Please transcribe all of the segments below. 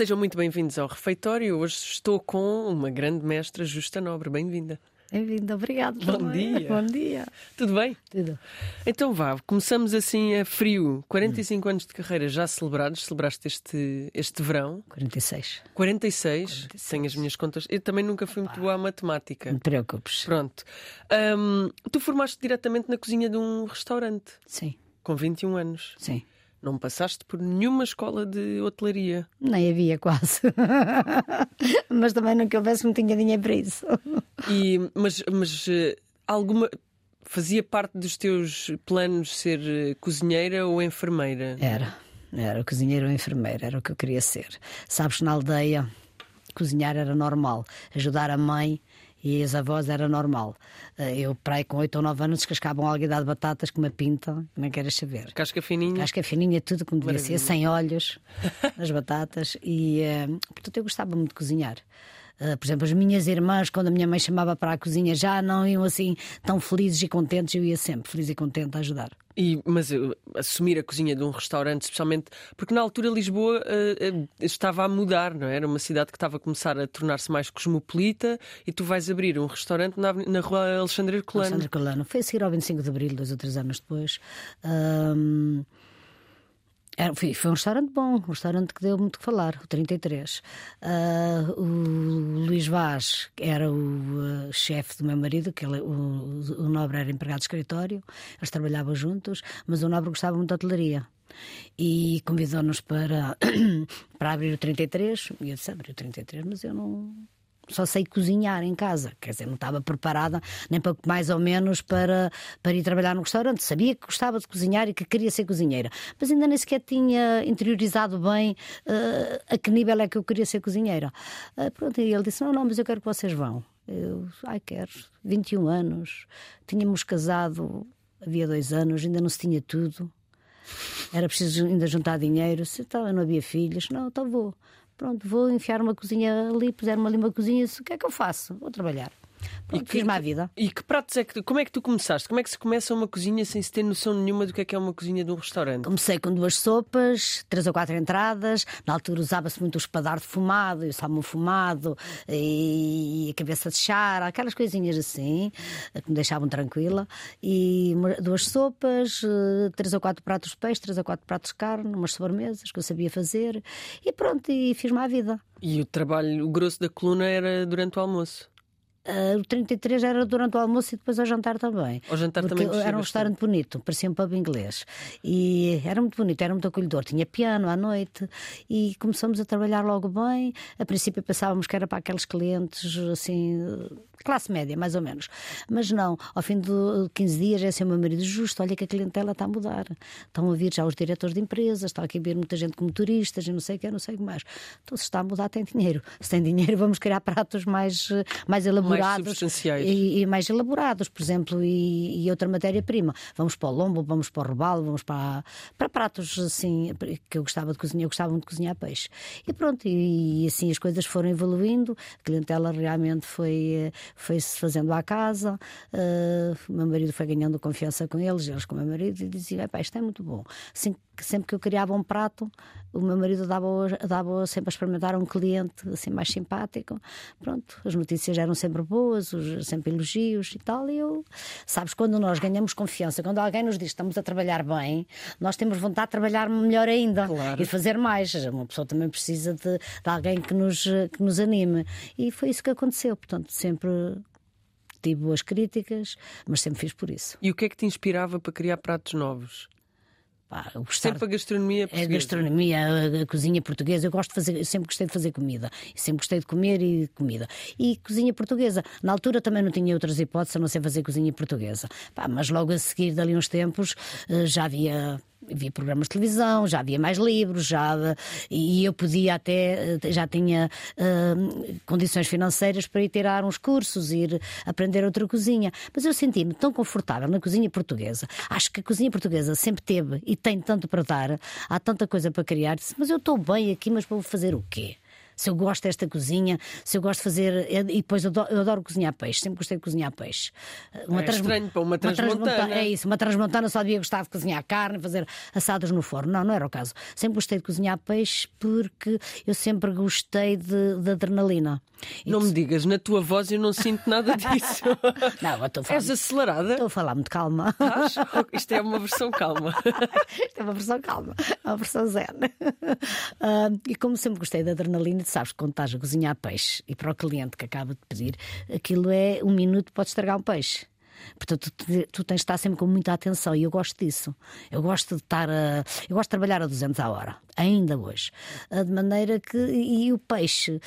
Sejam muito bem-vindos ao refeitório. Hoje estou com uma grande mestra, Justa Nobre. Bem-vinda. Bem-vindo, obrigado. Bom dia. Bom dia. Tudo bem? Tudo. Então vá, começamos assim a frio. 45 anos de carreira já celebrados. Celebraste este, este verão. 46. 46. 46. Tenho as minhas contas. Eu também nunca fui muito boa à matemática. Não te preocupes. Pronto. Ahm, tu formaste diretamente na cozinha de um restaurante Sim, com 21 anos. sim. Não passaste por nenhuma escola de hotelaria. Nem havia quase. Mas também nunca houvesse, não tinha dinheiro para isso. E, mas mas eh, alguma. Fazia parte dos teus planos ser eh, cozinheira ou enfermeira? Era. Era cozinheiro ou enfermeira, era o que eu queria ser. Sabes, na aldeia, cozinhar era normal. Ajudar a mãe e as avós era normal. Eh, Eu, para aí, com 8 ou 9 anos, descascavam alguidade de batatas com uma pinta, não queres saber. Casca fininha? Acho que a fininha, tudo como devia ser, sem olhos, as batatas. E, eh, portanto, eu gostava muito de cozinhar. Eh, por exemplo, as minhas irmãs, quando a minha mãe chamava para a cozinha, já não iam assim tão felizes e contentes. Eu ia sempre feliz e contente a ajudar. E, mas eh, assumir a cozinha de um restaurante, especialmente porque na altura Lisboa eh, eh, estava a mudar, não é? Era uma cidade que estava a começar a tornar-se mais cosmopolita e tu vais abrir um restaurante na, na rua Alexandre Herculano. Alexandre Colano. Foi a seguir ao 25 de Abril, dois ou três anos depois. Ahm, era- foi, foi um restaurante bom, um restaurante que deu muito que falar, o 33. Ah, o Luís Vaz era o ah, chefe do meu marido, que ele, o, o Nobre era empregado de escritório, eles trabalhavam juntos, mas o Nobre gostava muito de hotelaria. E convidou-nos para, para abrir o 33. E eu disse: abrir o 33, mas eu não, só sei cozinhar em casa, quer dizer, não estava preparada nem pouco mais ou menos para, para ir trabalhar no restaurante. Sabia que gostava de cozinhar e que queria ser cozinheira, mas ainda nem sequer tinha interiorizado bem eh, a que nível é que eu queria ser cozinheira. Eh, pronto, e ele disse: Não, não, mas eu quero que vocês vão. Eu, ai, quero. 21 anos, tínhamos casado havia dois anos, ainda não se tinha tudo. Era preciso ainda juntar dinheiro. Se então, não havia filhos, não, então vou. Pronto, vou enfiar uma cozinha ali, puser-me ali uma cozinha. O que é que eu faço? Vou trabalhar. Pronto, que- fiz-me a vida. E que pratos é que tu, como é que tu começaste? Como é que se começa uma cozinha sem se ter noção nenhuma do que é que é uma cozinha de um restaurante? Comecei com duas sopas, três ou quatro entradas. Na altura usava-se muito o espadar defumado, e o salmão fumado, e a cabeça de chara, aquelas coisinhas assim, que me deixavam tranquila. E duas sopas, eh, três ou quatro pratos de peixe, três ou quatro pratos de carne, umas sobremesas que eu sabia fazer. E pronto, e fiz-me a vida. E o trabalho, o grosso da coluna era durante o almoço. Ah, o 33 era durante o almoço e depois ao jantar também. Ao jantar também era mexia um bastante. restaurante bonito, parecia um pub inglês. E era muito bonito, era muito acolhedor. Tinha piano à noite e começamos a trabalhar logo bem. A princípio pensávamos que era para aqueles clientes assim, classe média, mais ou menos. Mas não, ao fim de 15 dias é assim o meu marido justo, olha que a clientela está a mudar. Estão a vir já os diretores de empresas, está aqui a vir muita gente como turistas e não sei o que, não sei o que mais. Então se está a mudar tem dinheiro. Se tem dinheiro vamos criar pratos mais, mais elaborados substanciais. e, e mais elaborados, por exemplo, e, e outra matéria-prima. Vamos para o lombo, vamos para o robalo, vamos para, para pratos assim que eu gostava de cozinhar, eu gostava muito de cozinhar peixe. E pronto, e, e assim as coisas foram evoluindo, a clientela realmente foi, foi se fazendo à casa, eh, o meu marido foi ganhando confiança com eles, eles com o meu marido, e diziam: "Epá, isto é muito bom. Assim, sempre que eu criava um prato, o meu marido dava, dava sempre a experimentar um cliente assim mais simpático. Pronto, as notícias eram sempre boas, os, sempre elogios e tal. E eu, sabes, quando nós ganhamos confiança, quando alguém nos diz que estamos a trabalhar bem, nós temos vontade de trabalhar melhor ainda Claro. e fazer mais. Uma pessoa também precisa de, de alguém que nos, que nos anime. E foi isso que aconteceu. Portanto, sempre tive boas críticas, mas sempre fiz por isso. E o que é que te inspirava para criar pratos novos? Pá, Sempre a gastronomia A portuguesa. gastronomia, a, a cozinha portuguesa, eu gosto de fazer, sempre gostei de fazer comida, sempre gostei de comer e de comida. E cozinha portuguesa. Na altura também não tinha outras hipóteses a não ser fazer cozinha portuguesa. Pá, mas logo a seguir, dali uns tempos, eh, já havia. Havia programas de televisão, já havia mais livros, já, e eu podia até, eh, já tinha eh, condições financeiras para ir tirar uns cursos, ir aprender outra cozinha. Mas eu senti-me tão confortável na cozinha portuguesa. Acho que a cozinha portuguesa sempre teve e tem tanto para dar, há tanta coisa para criar. Disse, mas eu estou bem aqui, mas vou fazer o quê? Se eu gosto desta cozinha, se eu gosto de fazer. E depois eu adoro, eu adoro cozinhar peixe, sempre gostei de cozinhar peixe. Uma é trans... estranho para uma transmontana. É isso, uma transmontana só devia gostar de cozinhar carne, fazer assados no forno. Não, não era o caso. Sempre gostei de cozinhar peixe porque eu sempre gostei de, de adrenalina. E não tu... me digas, na tua voz eu não sinto nada disso. não, eu estou a falar. És acelerada? Estou a falar muito calma. Isto é uma versão calma. Isto é uma versão calma, uma versão zen. Uh, e como sempre gostei da adrenalina, sabes quando estás a cozinhar peixe e para o cliente que acaba de pedir, aquilo é um minuto, pode estragar um peixe. Portanto, tu, tu, tens de estar sempre com muita atenção e eu gosto disso. Eu gosto de estar a, eu gosto de trabalhar a 200 a hora, ainda hoje. Ah, de maneira que. E o peixe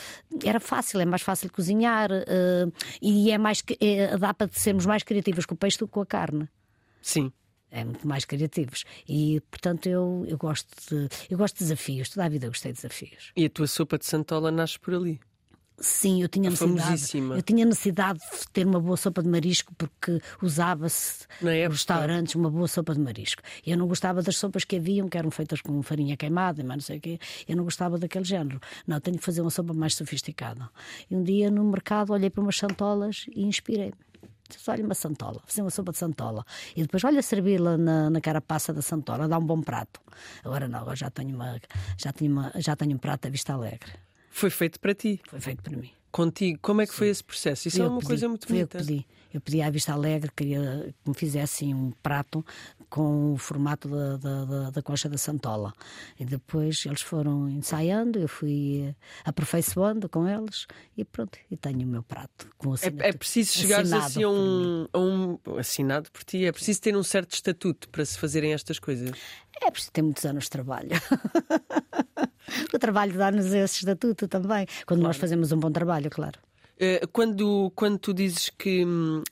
era fácil, é mais fácil cozinhar uh, e é mais, é, dá para sermos mais criativos com o peixe do que com a carne. Sim é muito mais criativos. E, portanto, eu, eu, gosto de, eu gosto de desafios. Toda a vida eu gostei de desafios. E a tua sopa de santola nasce por ali? Sim, eu tinha necessidade. Eu tinha necessidade de ter uma boa sopa de marisco porque usava-se nos restaurantes uma boa sopa de marisco. Eu não gostava das sopas que haviam, que eram feitas com farinha queimada, mas não sei o quê. Eu não gostava daquele género. Não, tenho que fazer uma sopa mais sofisticada. E um dia no mercado olhei para umas santolas e inspirei-me olha uma santola, fazer uma sopa de santola e depois olha servi-la na, na carapaça da santola, dá um bom prato. Agora não, agora já tenho, uma, já tenho, uma, já tenho um prato à vista alegre. Foi feito para ti? Foi feito para mim. Contigo, como é que Sim. foi esse processo? Isso é é uma pedi, coisa muito bonita. Eu pedi. Eu pedi à Vista Alegre queria que me fizessem um prato com o formato da, da, da, da concha da Santola. E depois eles foram ensaiando, eu fui aperfeiçoando com eles e pronto, e tenho o meu prato. Com é, é preciso chegar assim a um, a um. assinado por ti, é preciso ter um certo estatuto para se fazerem estas coisas. É preciso ter muitos anos de trabalho. o trabalho dá-nos esse estatuto também, quando claro. nós fazemos um bom trabalho, claro. Eh, quando, quando tu dizes que hum,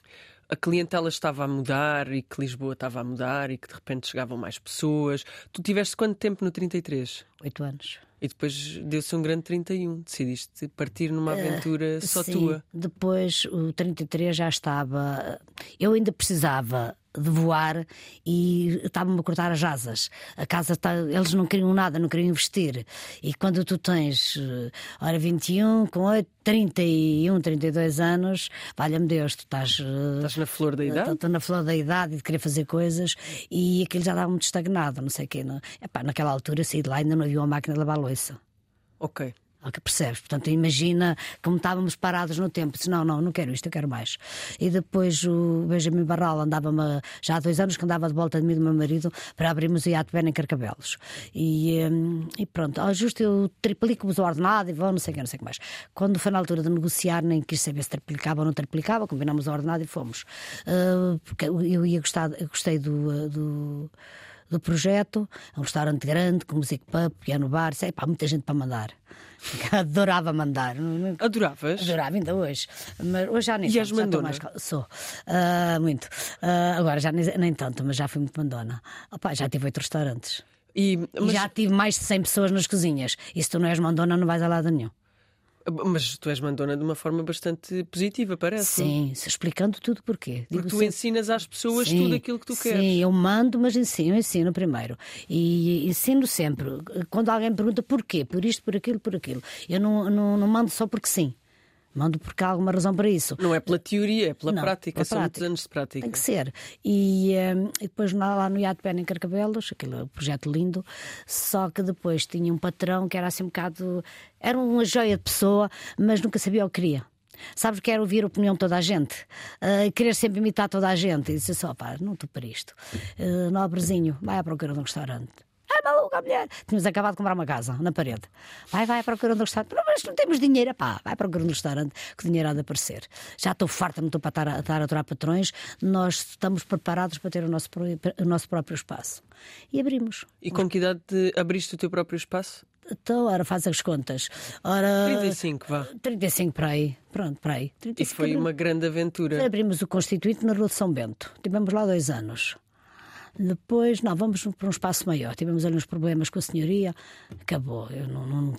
a clientela estava a mudar e que Lisboa estava a mudar e que de repente chegavam mais pessoas, tu tiveste quanto tempo no 33? Oito anos. E depois deu-se um grande 31. Decidiste partir numa eh, aventura uh, só sim. tua. Depois o 33 já estava. Eu ainda precisava de voar e estavam-me a cortar as asas. A casa está, eles não queriam nada, não queriam investir. E quando tu tens, eh, ora, 21, com 8, 31, 32 anos, valha-me Deus, tu estás. Eh, estás na flor da idade? Estou na flor da idade e de querer fazer coisas e aquilo já estava muito estagnado, não sei o quê. Não? Epá, naquela altura saí de lá ainda não havia uma máquina de lavar louça. Ok percebes? Portanto, imagina como estávamos parados no tempo. Disse, não, não, não quero isto, eu quero mais. E depois o Benjamin Barral andava-me, já há dois anos que andava de volta de mim e do meu marido para abrirmos o iate bem em Carcabelos. E, hum, e pronto, ao justo eu triplico-vos o ordenado e vou, não sei o que, não sei o que mais. Quando foi na altura de negociar, nem quis saber se triplicava ou não triplicava, combinámos o ordenado e fomos. Uh, porque eu ia gostar, eu gostei do, do do projeto, é um restaurante grande, com music pub, piano bar, sei, pá, muita gente para mandar. Adorava mandar. Adoravas? Adorava, ainda hoje. Mas hoje já nem e tanto. mandona? Mais... Sou. Uh, muito. Uh, agora já nem, nem, tanto, mas já fui muito mandona. Opa, já tive oito restaurantes. E, mas... e já tive mais de 100 pessoas nas cozinhas. E se tu não és mandona, não vais a lado nenhum. Mas tu és mandona de uma forma bastante positiva, parece. Sim, explicando tudo porquê. Porque Digo tu sempre... ensinas às pessoas sim, tudo aquilo que tu queres. Sim, eu mando, mas ensino, ensino primeiro. E ensino sempre. Quando alguém pergunta porquê, por isto, por aquilo, por aquilo. Eu não, não, não mando só porque sim. Mando porque há alguma razão para isso. Não é pela teoria, é pela não, prática. Pela São prática. muitos anos de prática. Tem que ser. E, um, e depois lá no Iate Pé em Carcabelos, aquele é projeto lindo, só que depois tinha um patrão que era assim um bocado. Era uma joia de pessoa, mas nunca sabia o que queria. Sabes que era ouvir a opinião de toda a gente, uh, querer sempre imitar toda a gente. E disse só, pá, não estou para isto. Uh, nobrezinho, vai à procura de um restaurante. É maluca a mulher. Tínhamos acabado de comprar uma casa na parede. Vai, vai procurando um restaurante. Mas não temos dinheiro. Pá, vai procurando um restaurante que o dinheiro há de aparecer. Já estou farta, não estou para estar a, estar a aturar patrões. Nós estamos preparados para ter o nosso, o nosso próprio espaço. E abrimos. E com que idade abriste o teu próprio espaço? Então, ora, faz as contas. Ora, 35, vá. 35 para aí. Pronto, para aí. e foi uma grande aventura. Abrimos o Constituinte na Rua de São Bento. Tivemos lá dois anos. Depois, não, vamos para um espaço maior. Tivemos ali uns problemas com a senhoria, acabou. Eu não, não,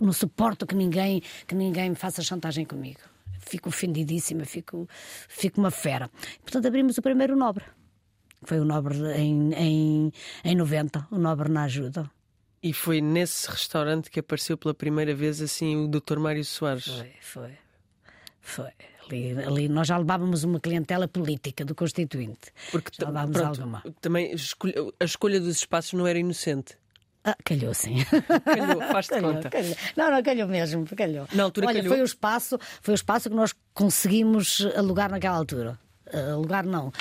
não suporto que ninguém, que ninguém faça chantagem comigo. Fico ofendidíssima, fico, fico uma fera. Portanto, abrimos o primeiro Nobre. Foi o Nobre em, em, em 90, o Nobre na ajuda. E foi nesse restaurante que apareceu pela primeira vez assim o Dr. Mário Soares. Foi, foi. Foi. Ali, ali nós já levávamos uma clientela política do Constituinte. Porque já levávamos pronto, alguma. também a escolha dos espaços não era inocente. Ah, calhou sim. Calhou, faz-te calhou, conta. calhou. Não, não, calhou mesmo, calhou. Na altura Olha, calhou? foi o espaço, foi o espaço que nós conseguimos alugar naquela altura. Uh, alugar não, uh,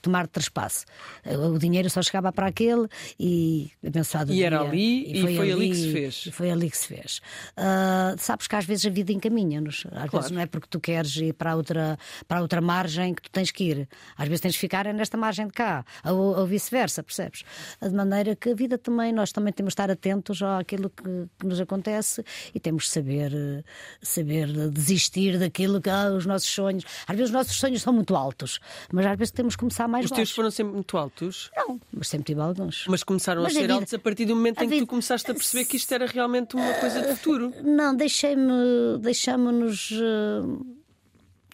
tomar trespasse. Uh, o dinheiro só chegava para aquele e abençoado E era dia, ali, e foi ali que se fez. E foi ali que se fez. Uh, sabes que às vezes a vida encaminha-nos. Às Claro. vezes não é porque tu queres ir para outra, para outra margem que tu tens que ir. Às vezes tens de ficar é nesta margem de cá, ou, ou vice-versa, percebes? De maneira que a vida também, nós também temos de estar atentos àquilo que, que nos acontece e temos de saber, saber desistir daquilo que ah, os nossos sonhos. Às vezes os nossos sonhos são muito altos, mas às vezes temos que começar mais Os teus baixos. foram sempre muito altos, Não, mas sempre tive alguns. mas começaram Mas a ser vida- altos a partir do momento em que tu vida- começaste a perceber que isto era realmente uma coisa de futuro. Não, deixei-me, deixámos-nos. eh,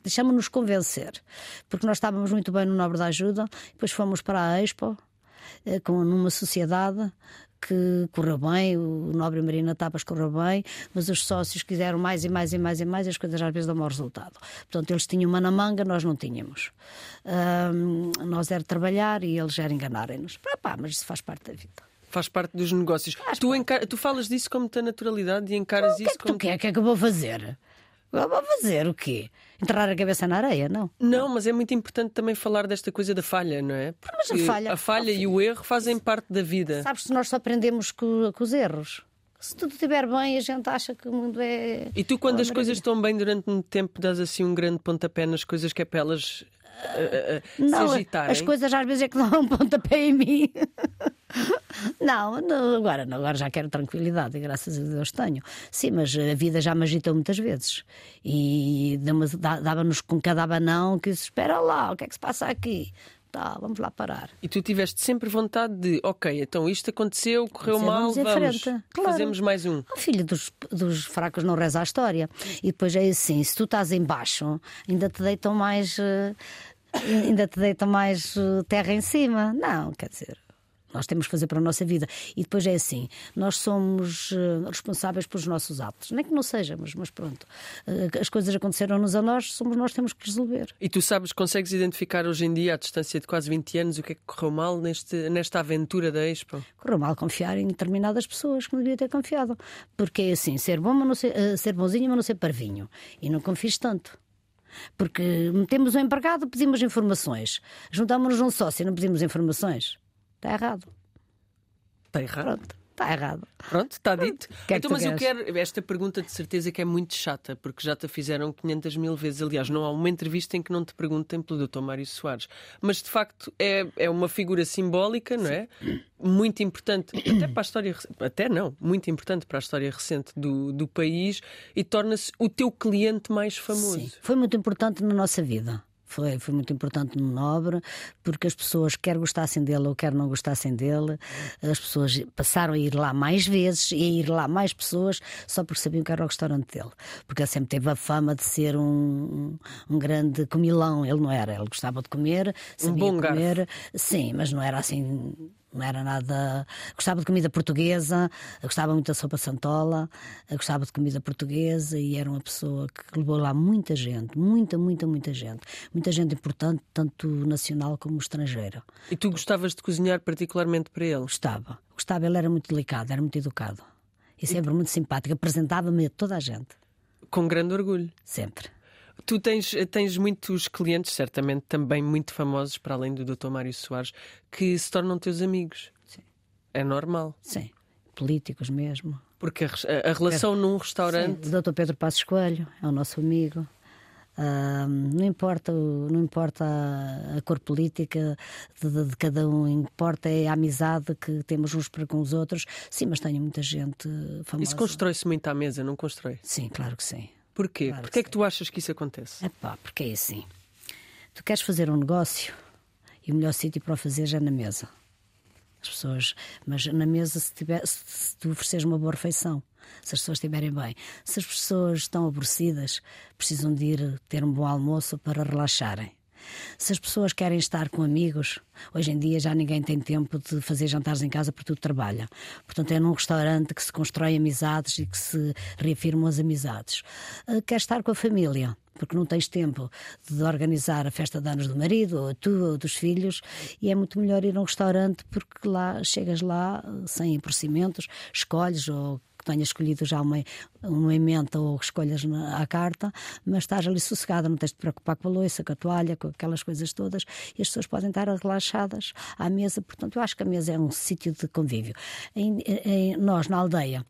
Deixámos-nos convencer, porque nós estávamos muito bem no Nobre da Ajuda, depois fomos para a Expo, eh, com, numa sociedade que correu bem, o Nobre Marina Tapas correu bem, mas os sócios quiseram mais e mais e mais e mais, e as coisas às vezes dão mau resultado. Portanto, eles tinham uma na manga, nós não tínhamos. Ahm, nós era trabalhar e eles eram enganarem-nos. Mas isso faz parte da vida. Faz parte dos negócios. Tu, tu falas disso com muita naturalidade e encaras O que é isso que como. tu quer? O que é que eu vou fazer? Vou fazer o quê? Enterrar a cabeça na areia? Não. Não, mas é muito importante também falar desta coisa da falha, não é? Porque Mas a falha- a falha e o erro fazem parte da vida. Sabes que nós só aprendemos com, com os erros. Se tudo estiver bem, a gente acha que o mundo é. E tu, quando as uma coisas maravilha. estão bem durante muito tempo, dás assim um grande pontapé nas coisas que é para elas Não, se agitarem. as coisas às vezes é que dão um pontapé em mim. Não, não, agora, não, agora já quero tranquilidade, graças a Deus tenho. Sim, mas a vida já me agitou muitas vezes. E dava-nos com cada abanão que se espera lá, o que é que se passa aqui? Tá, vamos lá parar. E tu tiveste sempre vontade de, ok, então isto aconteceu, correu mal, vamos vamos. Claro. fazemos mais um. O filho dos, dos fracos não reza a história. E depois é assim: se tu estás em baixo, ainda te deitam mais. eh, ainda te deitam mais eh, terra em cima. Não, quer dizer. Nós temos que fazer para a nossa vida. E depois é assim: nós somos eh, responsáveis pelos nossos atos. Nem que não sejamos, mas pronto. Eh, As coisas aconteceram-nos a nós, somos nós que temos que resolver. E tu sabes, consegues identificar hoje em dia, à distância de quase 20 anos, o que é que correu mal neste, nesta aventura da Expo? Correu mal confiar em determinadas pessoas que não devia ter confiado. Porque é assim: ser bom, mas não ser, eh, ser bonzinho, mas não ser parvinho. E não confies tanto. Porque metemos um empregado, pedimos informações. Juntámos-nos num sócio e não pedimos informações. Está errado. Está errado. Pronto, está errado. Pronto, está dito. que é que então, tu mas eu queres? quero. Esta pergunta de certeza que é muito chata, porque já te a fizeram 500 mil vezes. Aliás, não há uma entrevista em que não te perguntem pelo Dr. Mário Soares. Mas de facto é, é uma figura simbólica, não é? Muito importante, até para a história. Até não, muito importante para a história recente do, do país e torna-se o teu cliente mais famoso. Sim, foi muito importante na nossa vida. Foi, foi muito importante no Nobre, porque as pessoas, quer gostassem dele ou quer não gostassem dele, as pessoas passaram a ir lá mais vezes e a ir lá mais pessoas só porque sabiam que era o restaurante dele. Porque ele sempre teve a fama de ser um, um grande comilão. Ele não era, ele gostava de comer, sabia bom garfo. comer, sim, mas não era assim. Não era nada. Gostava de comida portuguesa, gostava muito da sopa santola, gostava de comida portuguesa e era uma pessoa que levou lá muita gente, muita, muita, muita gente. Muita gente importante, tanto nacional como estrangeira. E tu gostavas de cozinhar particularmente para ele? Gostava. Gostava, ele era muito delicado, era muito educado. E sempre muito simpático. Apresentava-me a toda a gente. Com grande orgulho. Sempre. Tu tens, tens muitos clientes, certamente também muito famosos, para além do Dr. Mário Soares, que se tornam teus amigos. Sim. É normal. Sim. Políticos mesmo. Porque a, a- relação num restaurante. Sim, o Dr. Pedro Passos Coelho é o nosso amigo. Ah, não importa, não importa a, a cor política de, de- de cada um, importa é a amizade que temos uns para com os outros. Sim, mas tenho muita gente famosa. Isso constrói-se muito à mesa, não constrói? Sim, claro que sim. Porquê? Claro Porquê é que tu achas que isso acontece? É pá, porque é assim. Tu queres fazer um negócio e o melhor sítio para o fazer já é na mesa. As pessoas, mas na mesa, se, tiver, se, se tu ofereceres uma boa refeição, se as pessoas estiverem bem, se as pessoas estão aborrecidas, precisam de ir ter um bom almoço para relaxarem. Se as pessoas querem estar com amigos, hoje em dia já ninguém tem tempo de fazer jantares em casa porque tudo trabalha. Portanto, é num restaurante que se constrói amizades e que se reafirmam as amizades. Uh, quer estar com a família porque não tens tempo de organizar a festa de anos do marido, ou a tua, ou dos filhos, e é muito melhor ir a um restaurante porque lá chegas lá sem procedimentos, escolhes ou que tenhas escolhido já uma, uma emenda ou escolhas na, à carta, mas estás ali sossegada, não tens de te preocupar com a louça, com a toalha, com aquelas coisas todas, e as pessoas podem estar relaxadas à mesa. Portanto, eu acho que a mesa é um sítio de convívio. Em, em, nós, na aldeia,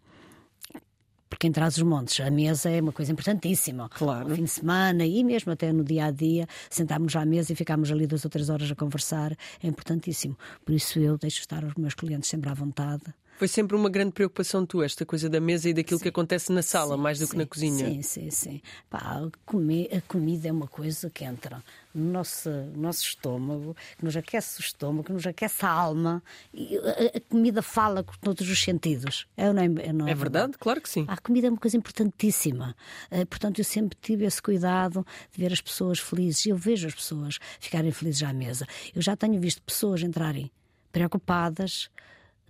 porque em trás os montes a mesa é uma coisa importantíssima. Claro. No fim de semana e mesmo até no dia a dia, sentarmos à mesa e ficarmos ali duas ou três horas a conversar é importantíssimo. Por isso eu deixo estar os meus clientes sempre à vontade. Foi sempre uma grande preocupação tua, esta coisa da mesa e daquilo sim. que acontece na sala, sim, mais do sim, que na cozinha. Sim, sim, sim. Pá, a, comer, a comida é uma coisa que entra no nosso, nosso estômago, que nos aquece o estômago, que nos aquece a alma. A, comida fala com todos os sentidos. É, não é, não é, é verdade? Claro que sim. A comida é uma coisa importantíssima. Uh, portanto, eu sempre tive esse cuidado de ver as pessoas felizes. Eu vejo as pessoas ficarem felizes à mesa. Eu já tenho visto pessoas entrarem preocupadas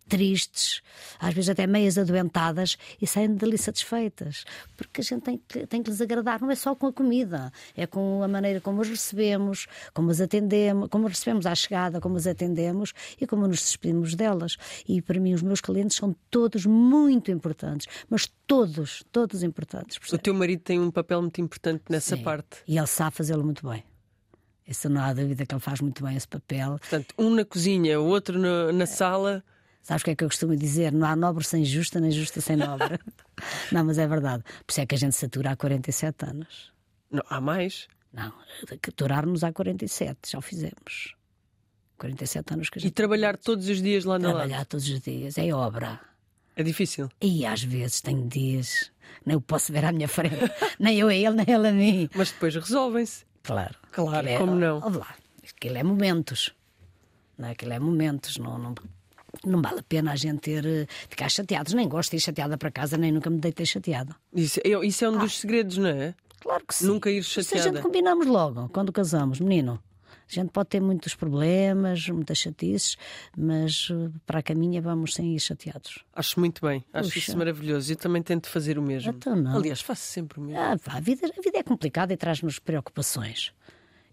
tristes, às vezes até meias adoentadas e saem dali satisfeitas. Porque a gente tem que, tem que lhes agradar, não é só com a comida, é com a maneira como os recebemos, como as atendemos, como os recebemos à chegada, como os atendemos e como nos despedimos delas. E para mim, os meus clientes são todos muito importantes, mas todos, todos importantes. O teu marido tem um papel muito importante nessa Sim, parte. E ele sabe fazê-lo muito bem. Isso não há dúvida que ele faz muito bem esse papel. Portanto, um na cozinha, o outro na, na sala. Sabes o que é que eu costumo dizer? Não há nobre sem justa, nem justa sem nobre. não, mas é verdade. Por isso é que a gente satura há 47 anos. Não, há mais? Não, aturar-nos há 47, já o fizemos. 47 anos que a gente. E trabalhar todos os dias lá na Trabalhar todos os dias, é obra. É difícil. E às vezes tenho dias, nem eu posso ver à minha frente, nem eu a ele, nem ele a mim. Mas depois resolvem-se. Claro. Claro, é, como não? Lá, aquilo é momentos. Não é? Aquilo é momentos, não, não, não vale a pena a gente ter, eh, ficar chateados. Nem gosto de ir chateada para casa, nem nunca me deitei chateada. Isso, isso é um ah. dos segredos, não é? Claro que sim. Nunca ir chateada. Se a gente combinamos logo, quando casamos, menino. A gente pode ter muitos problemas, muitas chatices, mas eh, para a caminha vamos sem ir chateados. Acho muito bem, acho Puxa. isso maravilhoso. Eu também tento fazer o mesmo. Então não. Aliás, faço sempre o mesmo. Ah, a, vida, a vida é complicada e traz-nos preocupações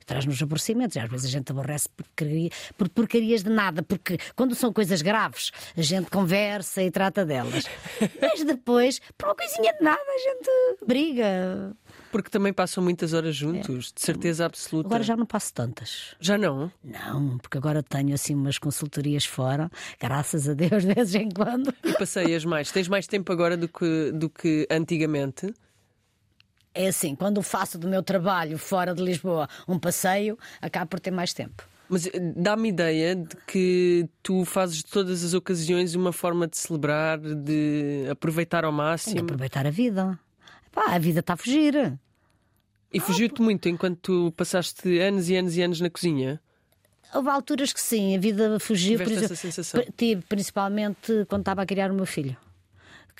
traz-nos aborrecimentos. E às vezes a gente aborrece por, porcaria, por porcarias de nada, porque quando são coisas graves, a gente conversa e trata delas. Mas depois, por uma coisinha de nada, a gente briga. Porque também passam muitas horas juntos, é. de certeza absoluta. Agora já não passo tantas. Já não? Não, porque agora tenho assim umas consultorias fora, graças a Deus, de vez em quando. E passeias mais? Tens mais tempo agora do que, do que antigamente? É assim, quando faço do meu trabalho fora de Lisboa um passeio, acabo por ter mais tempo. Mas eh, dá-me ideia de que tu fazes de todas as ocasiões uma forma de celebrar, de aproveitar ao máximo. De aproveitar a vida. Pá, a vida está a fugir. E fugiu-te muito enquanto tu passaste anos e anos e anos na cozinha? Houve alturas que sim, a vida fugiu. Tiveste essa sensação? Tive, principalmente quando estava a criar o meu filho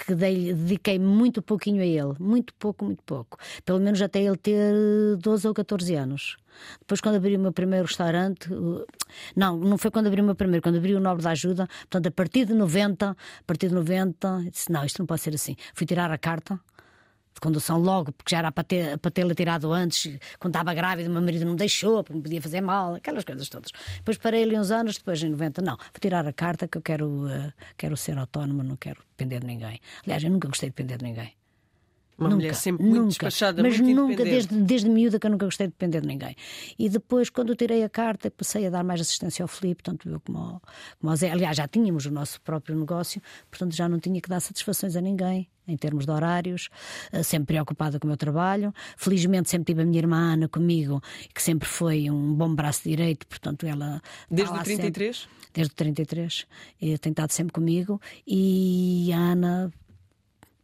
que dei, dediquei muito pouquinho a ele, muito pouco, muito pouco. Pelo menos até ele ter 12 ou 14 anos. Depois, quando abri o meu primeiro restaurante, não, não foi quando abri o meu primeiro, quando abri o Nobre da Ajuda, portanto, a partir de 90, a partir de 90, disse: não, isto não pode ser assim. Fui tirar a carta de condução logo, porque já era para, ter, para tê-la tirado antes, quando estava grávida, o meu marido não deixou, porque me podia fazer mal, aquelas coisas todas. Depois parei ali uns anos, depois em 90, não, vou tirar a carta que eu quero, uh, quero ser autónoma, não quero depender de ninguém. Aliás, eu nunca gostei de depender de ninguém. Uma nunca, mulher sempre muito nunca, despachada, mas muito nunca, desde, desde miúda que eu nunca gostei de depender de ninguém. E depois, quando eu tirei a carta, passei a dar mais assistência ao Filipe, tanto eu como ao, como ao Zé. Aliás, já tínhamos o nosso próprio negócio, portanto já não tinha que dar satisfações a ninguém em termos de horários, eh, sempre preocupada com o meu trabalho. Felizmente sempre tive a minha irmã Ana comigo, que sempre foi um bom braço direito, portanto ela... Desde o 33? Sempre, desde o 33, e tem estado sempre comigo. E a Ana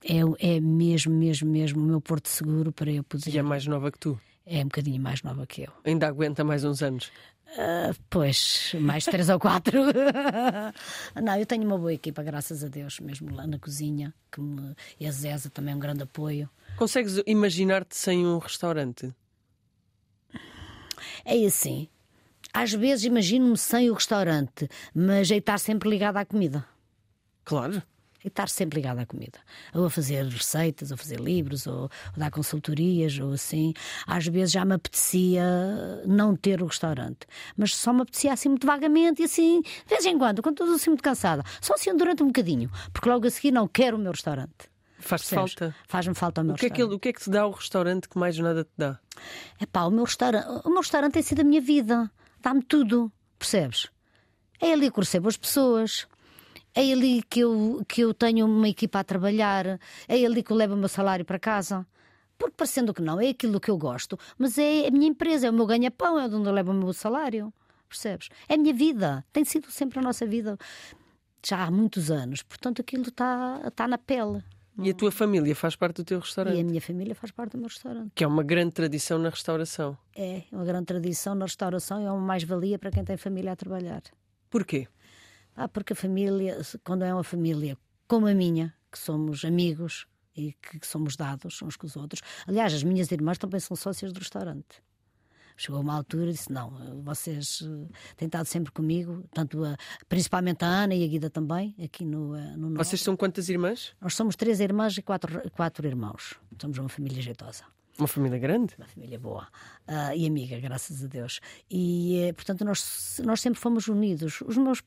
é, é mesmo, mesmo, mesmo o meu porto seguro para eu poder. E é mais nova que tu? É um bocadinho mais nova que eu. Ainda aguenta mais uns anos? Uh, pois, mais três ou quatro. Não, eu tenho uma boa equipa, graças a Deus, mesmo lá na cozinha. Que me... E a Zeza também é um grande apoio. Consegues imaginar-te sem um restaurante? É assim. Às vezes imagino-me sem o restaurante, mas é estar sempre ligado à comida. Claro. É estar sempre ligado à comida. Ou a fazer receitas, ou a fazer livros, ou, ou dar consultorias, ou assim. Às vezes já me apetecia não ter o restaurante. Mas só me apetecia assim muito vagamente e assim, de vez em quando, quando estou assim muito cansada. Só assim durante um bocadinho. Porque logo a seguir não quero o meu restaurante. Percebes? falta. Faz-me falta o meu O que, é que, o que é que te dá o restaurante que mais nada te dá? É pá, o meu restaurante, o meu restaurante tem sido a minha vida. Dá-me tudo, percebes? É ali que recebo as pessoas. É ali que eu, que eu tenho uma equipa a trabalhar. É ali que eu levo o meu salário para casa. Porque parecendo que não, é aquilo que eu gosto, mas é a minha empresa, é o meu ganha-pão, é de onde eu levo o meu salário. Percebes? É a minha vida. Tem sido sempre a nossa vida já há muitos anos. Portanto, aquilo está está na pele. E a tua família faz parte do teu E restaurante? a minha família faz parte do meu restaurante. Que é uma grande tradição na restauração. É uma grande tradição na restauração e é uma mais-valia para quem tem família a trabalhar. Porquê? Ah, porque a família, quando é uma família como a minha, que somos amigos e que, somos dados uns com os outros. Aliás, as minhas irmãs também são sócias do restaurante. Chegou uma altura e disse: Não, vocês eh, têm estado sempre comigo, tanto a, principalmente a Ana e a Guida também, aqui no, eh, no Norte. Vocês são quantas irmãs? Nós somos três irmãs e quatro, quatro irmãos. Somos uma família jeitosa. Uma família grande? Uma família boa ah, e amiga, graças a Deus. E, eh, portanto, nós, nós sempre fomos unidos. Os meus,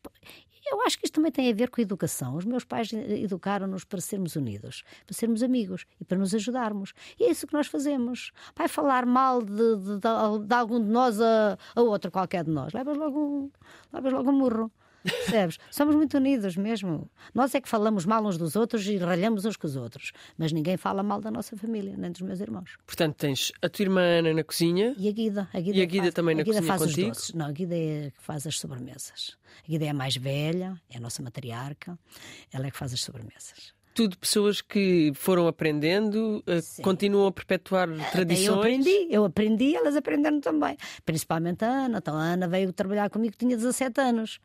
eu acho que isto também tem a ver com a educação. Os meus pais eh, educaram-nos para sermos unidos, para sermos amigos e para nos ajudarmos. E é isso que nós fazemos. Vai falar mal de, de- de- de algum de nós a, a outro qualquer de nós. Levas logo um, levas logo um murro. Percebes? Somos muito unidos mesmo. Nós é que falamos mal uns dos outros e ralhamos uns com os outros. Mas ninguém fala mal da nossa família, nem dos meus irmãos. Portanto, tens a tua irmã Ana na cozinha. E a Guida. A Guida, E a Guida faz, também na a Guida cozinha faz contigo? os doces. Não, a Guida é que faz as sobremesas. A Guida é a mais velha, é a nossa matriarca. Ela é que faz as sobremesas. Tudo pessoas que foram aprendendo, eh, continuam a perpetuar tradições. Eu aprendi, eu aprendi, elas aprenderam também. Principalmente a Ana. Então a Ana veio trabalhar comigo, tinha 17 anos.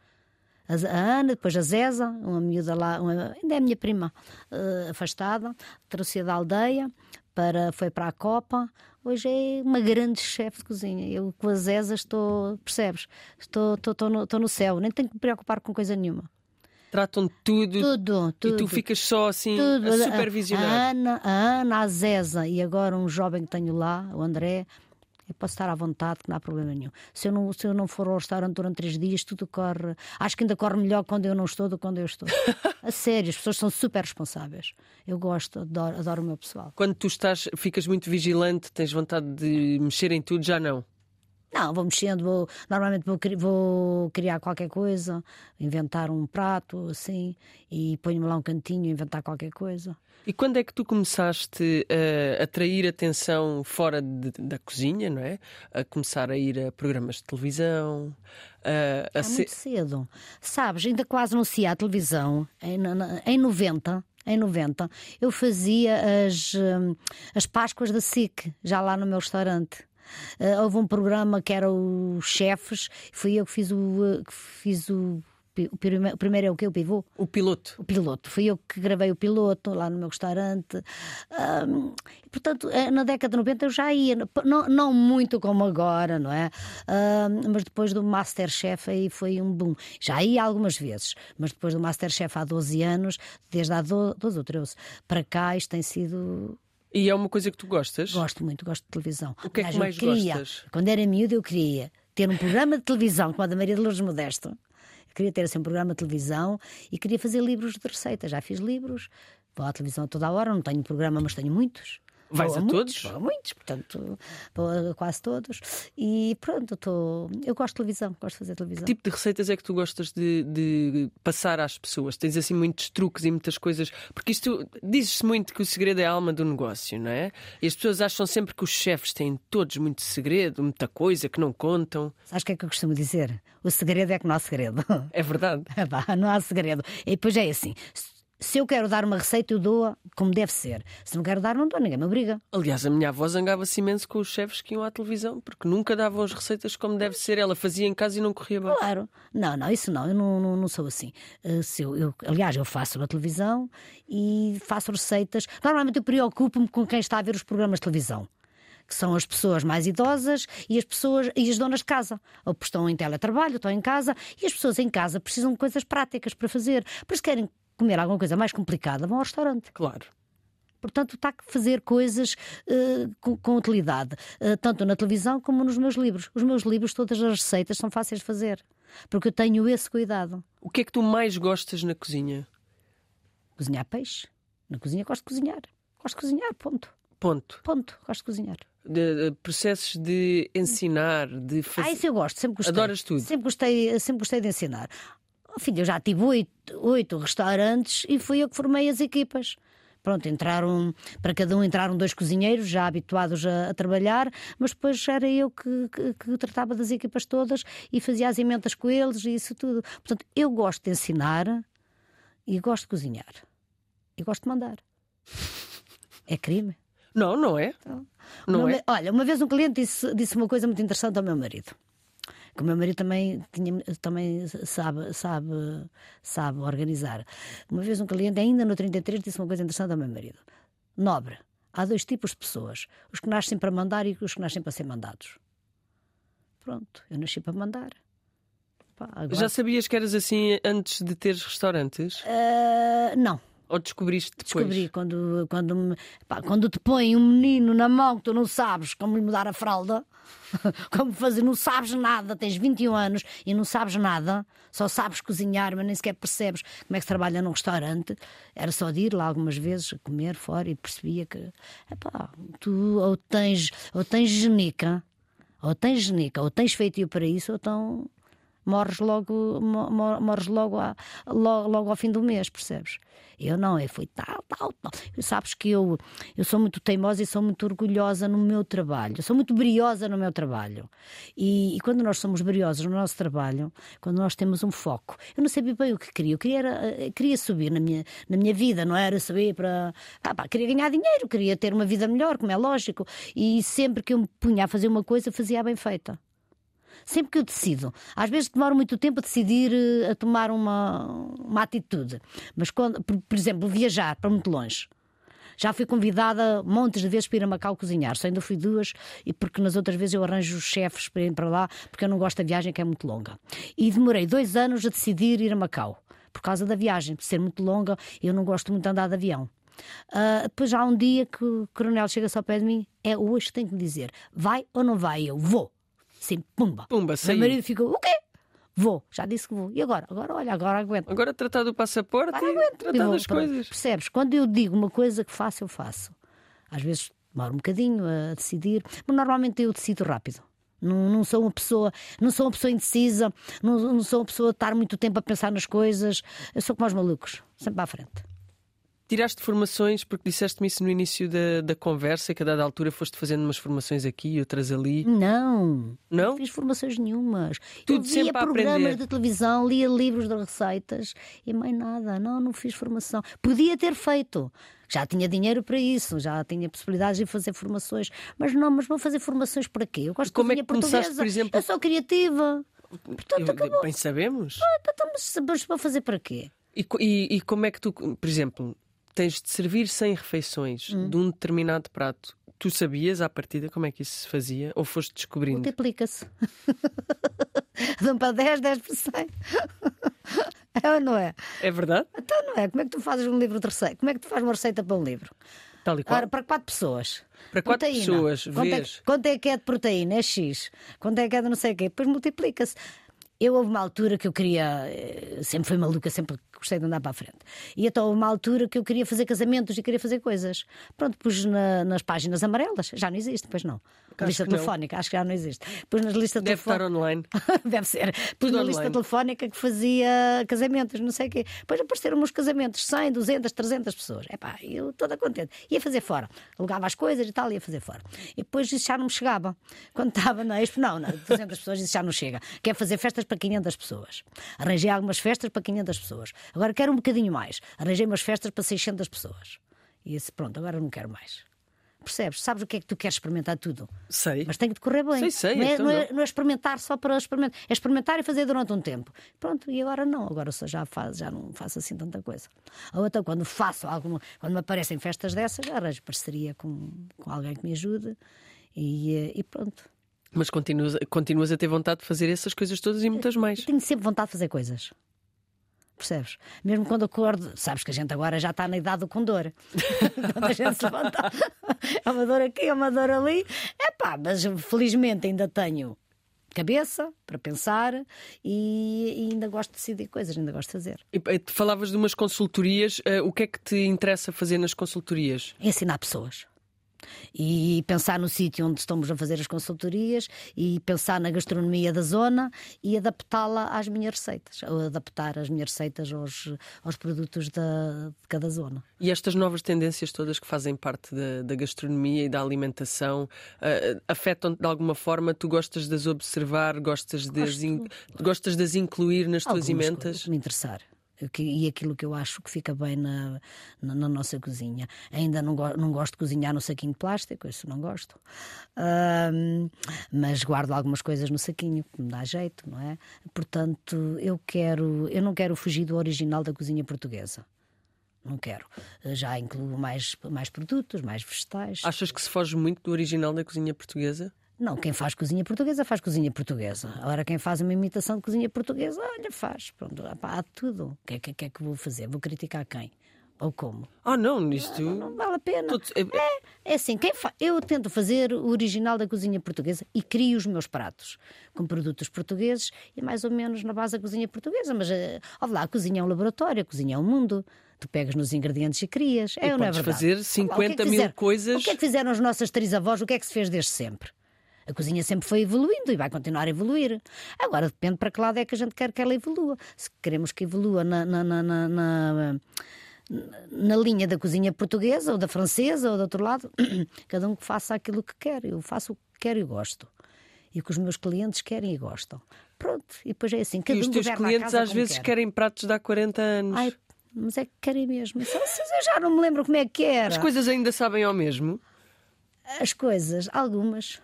A Ana, depois a Zeza, uma miúda lá, uma- ainda é a minha prima, eh, afastada, trouxe-a da aldeia, para, foi para a Copa. Hoje é uma grande chefe de cozinha. Eu com a Zeza estou, percebes? Estou, estou, estou, no, estou no céu, nem tenho que me preocupar com coisa nenhuma. Tratam tudo, Tudo, tudo. e tu ficas só assim Tudo. a A- supervisionar. A Ana, a Ana, a Zeza e agora um jovem que tenho lá, o André. Eu posso estar à vontade, que não há problema nenhum. Se eu não, se eu não for ao restaurante durante três dias, tudo corre. Acho que ainda corre melhor quando eu não estou do que quando eu estou. a sério, as pessoas são super responsáveis. Eu gosto, adoro, adoro o meu pessoal. Quando tu estás, ficas muito vigilante, tens vontade de mexer em tudo, já não. Não, vou mexendo, vou, normalmente vou, vou criar qualquer coisa, inventar um prato assim, e ponho-me lá um cantinho, inventar qualquer coisa. E quando é que tu começaste a atrair atenção fora de- da cozinha, não é? A começar a ir a programas de televisão, a, a É ser- muito cedo. Sabes, ainda quase ia à televisão, em, em 90. Em 90, eu fazia as, hum, as Páscoas da SIC, já lá no meu restaurante. Ah, houve um programa que era os chefes, fui eu que fiz o. eh, que fiz o, o, prime- o primeiro é o que? O pivô? o piloto. O piloto. Fui eu que gravei o piloto lá no meu restaurante. E, portanto, eh, na década de 90 eu já ia, não, não muito como agora, não é? Mas depois do Masterchef aí foi um boom. Já ia algumas vezes, mas depois do Masterchef há 12 anos, desde há do- 12 ou 13 para cá, isto tem sido. E é uma coisa que tu gostas? Gosto muito, gosto de televisão. O que é que mais queria, gostas? Quando era miúdo, eu queria ter um programa de televisão como a da Maria de Lourdes Modesto. Eu queria ter assim um programa de televisão e queria fazer livros de receitas. Já fiz livros, vou à televisão toda a hora, não tenho programa, mas tenho muitos. Vais Vou a muitos, todos? Vou a muitos, portanto, vou a quase todos. E pronto, tô... eu gosto de televisão, gosto de fazer televisão. Que tipo de receitas é que tu gostas de, de passar às pessoas? Tens assim muitos truques e muitas coisas. Porque isto diz-se muito que o segredo é a alma do negócio, não é? E as pessoas acham sempre que os chefes têm todos muito segredo, muita coisa que não contam. Sabes o que é que eu costumo dizer? O segredo é que não há segredo. É verdade. Não há segredo. E depois é assim: se- se eu quero dar uma receita, eu dou como deve ser. Se não quero dar, não dou, ninguém me obriga. Aliás, a minha avó zangava-se imenso com os chefes que iam à televisão, porque nunca davam as receitas como deve ser. Ela fazia em casa e não corria bem. Claro. Não, não, isso não, eu não, não, não sou assim. Eh, se eu, eu- aliás, eu faço na televisão e faço receitas. Normalmente eu preocupo-me com quem está a ver os programas de televisão. que são as pessoas mais idosas e as pessoas e as donas de casa, ou estão em teletrabalho, estão em casa, e as pessoas em casa precisam de coisas práticas para fazer. Por isso querem comer alguma coisa mais complicada, vão ao restaurante. Claro. Portanto, está a fazer coisas uh, com, com, utilidade, uh, tanto na televisão como nos meus livros. Os meus livros, todas as receitas são fáceis de fazer, porque eu tenho esse cuidado. O que é que tu mais gostas na cozinha? Cozinhar peixe. Na cozinha gosto de cozinhar. Gosto de cozinhar, ponto. Ponto. Ponto. Gosto de cozinhar. De, de processos de ensinar, de fazer. Ah, isso eu gosto, sempre gostei. Adoras tudo. Sempre gostei, sempre gostei de ensinar. Oh, filho, eu já tive oito, oito restaurantes e fui eu que formei as equipas. Pronto, entraram, para cada um entraram dois cozinheiros já habituados a, a trabalhar, mas depois era eu que, que, que, tratava das equipas todas e fazia as emendas com eles e isso tudo. Portanto, eu gosto de ensinar e gosto de cozinhar. E gosto de mandar. É crime? Não, não é. Então, não uma, é. Olha, uma vez um cliente disse, disse uma coisa muito interessante ao meu marido que o meu marido também, tinha, também sabe, sabe, sabe organizar. Uma vez um cliente, ainda no 33, disse uma coisa interessante ao meu marido: Nobre, há dois tipos de pessoas: os que nascem para mandar e os que nascem para ser mandados. Pronto, eu nasci para mandar. Pá, agora... Já sabias que eras assim antes de teres restaurantes? Uh, não. Ou descobriste depois? Descobri quando, quando, pá, quando te põe um menino na mão que tu não sabes como lhe mudar a fralda, como fazer, não sabes nada, tens 21 anos e não sabes nada, só sabes cozinhar, mas nem sequer percebes como é que se trabalha num restaurante. Era só de ir lá algumas vezes a comer fora e percebia que epá, tu ou tens, ou tens genica, ou tens genica, ou tens feitio para isso, ou então morres logo, morres logo, a, logo, logo ao fim do mês, percebes? Eu não, eu fui tal, tal, tal. Sabes que eu, eu sou muito teimosa e sou muito orgulhosa no meu trabalho. Eu sou muito briosa no meu trabalho. E, e, quando nós somos briosos no nosso trabalho, quando nós temos um foco, eu não sabia bem o que queria. Eu queria, era, eh, queria subir na minha, na minha vida, não era subir para. Pá, queria ganhar dinheiro, queria ter uma vida melhor, como é lógico. E sempre que eu me punha a fazer uma coisa, fazia bem feita sempre que eu decido, às vezes demoro muito tempo a decidir, eh, a tomar uma, uma atitude, mas quando, por, por exemplo, viajar para muito longe. Já fui convidada montes de vezes para ir a Macau cozinhar, só ainda fui duas, e porque nas outras vezes eu arranjo os chefes para ir para lá, porque eu não gosto da viagem que é muito longa. E demorei dois anos a decidir ir a Macau, por causa da viagem, por ser muito longa, eu não gosto muito de andar de avião. Uh, depois há um dia que o coronel chega-se ao pé de mim, é hoje que tenho que dizer, vai ou não vai? Eu vou. Sim, pumba. Pumba, saiu. Meu marido ficou, o quê? Vou, já disse que vou. E agora? Agora, olha, agora aguento. Agora tratar do passaporte agora aguento. tratar das coisas. Percebes? Quando eu digo uma coisa que faço, eu faço. Às vezes demoro um bocadinho a decidir, mas normalmente eu decido rápido. Não, não, sou uma pessoa, não sou uma pessoa indecisa, não, não sou uma pessoa a estar muito tempo a pensar nas coisas. Eu sou como os malucos, sempre à frente. Tiraste formações, porque disseste-me isso no início da, da conversa, que a dada altura foste fazendo umas formações aqui e outras ali. Não. Não? Não fiz formações nenhumas. Tudo eu via programas aprender. de televisão, lia livros de receitas e mais nada. Não, não fiz formação. Podia ter feito. Já tinha dinheiro para isso, já tinha possibilidades de fazer formações. Mas não, mas vou fazer formações para quê? Eu gosto Como de é que começaste, por exemplo? Eu sou criativa. Portanto, acabou. Bem sabemos. Ah, então, mas, mas para fazer para quê? E, e, e, como é que tu, por exemplo, tens de servir 100 refeições hum. de um determinado prato. Tu sabias à partida como é que isso se fazia ou foste descobrindo? Multiplica-se. um para 10, 10 para 100. É ou não é? É verdade? Então não é. Como é que tu fazes um livro de receita? Como é que tu fazes uma receita para um livro? Tal e qual. Ora, para quatro pessoas. Para quatro proteína. pessoas, quanto é, quanto é que é de proteína? É X. Quanto é que é de não sei o quê? Depois multiplica-se. Eu houve uma altura que eu queria, eh, sempre fui maluca, sempre gostei de andar para a frente. E então houve uma altura que eu queria fazer casamentos e queria fazer coisas. Pronto, pus na, nas páginas amarelas, já não existe, pois não. Acho lista telefónica, acho que já não existe. Pus nas listas Deve estar online. Deve ser. Pus na lista telefónica que fazia casamentos, não sei o quê. Depois apareceram uns casamentos, 100, 200, 300 pessoas. É pá, eu toda contente. Ia fazer fora. Alugava as coisas e tal, ia fazer fora. E depois isso já não me chegava. Quando estava na Expo, não, não 200 pessoas, isso já não chega. Quer fazer festas para 500 pessoas. Arranjei algumas festas para 500 pessoas. Agora quero um bocadinho mais. Arranjei umas festas para 600 pessoas. E disse, pronto, agora não quero mais. Percebes? Sabes o que é que tu queres experimentar tudo? Sei. Mas tem que decorrer bem. Sei, sei. Não é, então não, é, não é, experimentar só para experimentar. É experimentar e fazer durante um tempo. Pronto, e agora não. Agora só já, faz, já não faço assim tanta coisa. Ou então, quando faço alguma. Quando me aparecem festas dessas, arranjo parceria com, com alguém que me ajude E, eh, e pronto. Mas continuas, continuas a ter vontade de fazer essas coisas todas e muitas mais. Eu tenho sempre vontade de fazer coisas. Percebes? Mesmo quando acordo, sabes que a gente agora já está na idade do condor. quando a gente se levanta, é uma dor aqui, é uma dor ali. É pá, mas felizmente ainda tenho cabeça para pensar e, e, ainda gosto de decidir coisas, ainda gosto de fazer. E, falavas de umas consultorias, uh, o que é que te interessa fazer nas consultorias? Ensinar pessoas e pensar no sítio onde estamos a fazer as consultorias e pensar na gastronomia da zona e adaptá-la às minhas receitas, ou adaptar as minhas receitas aos, aos produtos da, de cada zona. E estas novas tendências todas que fazem parte da, da gastronomia e da alimentação uh, afetam-te de alguma forma? Tu gostas de as observar, gostas de, as, in, gostas de as incluir nas Algumas tuas ementas? Me interessar e aquilo que eu acho que fica bem na, na, na nossa cozinha. Ainda não, go não gosto de cozinhar no saquinho de plástico, isso não gosto. Mas guardo algumas coisas no saquinho, que me dá jeito, não é? Portanto, eu quero, eu não quero fugir do original da cozinha portuguesa. Não quero. Já incluo mais, mais produtos, mais vegetais. Achas que se foge muito do original da cozinha portuguesa? Não, quem faz cozinha portuguesa faz cozinha portuguesa. Agora, quem faz uma imitação de cozinha portuguesa, olha, faz. Pronto, há tudo. O que, é que, que é que vou fazer? Vou criticar quem? Ou como? Ah, não, nisto. Não, não vale a pena. É, é, é assim, quem fa... eu tento fazer o original da cozinha portuguesa e crio os meus pratos com produtos portugueses e mais ou menos na base da cozinha portuguesa. Mas, uh, olha lá, a cozinha é um laboratório, a cozinha é um mundo. Tu pegas nos ingredientes e crias. É e ou não é verdade? fazer 50 lá, é mil coisas. O que é que fizeram as nossas três avós? O que é que se fez desde sempre? A cozinha sempre foi evoluindo e vai continuar a evoluir. Agora depende para que lado é que a gente quer que ela evolua. Se queremos que evolua na, na, na, na na linha da cozinha portuguesa ou da francesa ou do outro lado, cada um que faça aquilo que quer. Eu faço o que quero e gosto. E o que os meus clientes querem e gostam. Pronto, e depois é assim. Cada e os um teus clientes às vezes quer. querem pratos de há 40 anos. Ai, mas é que querem mesmo. Eu já não me lembro como é que era. As coisas ainda sabem ao mesmo? As coisas, algumas.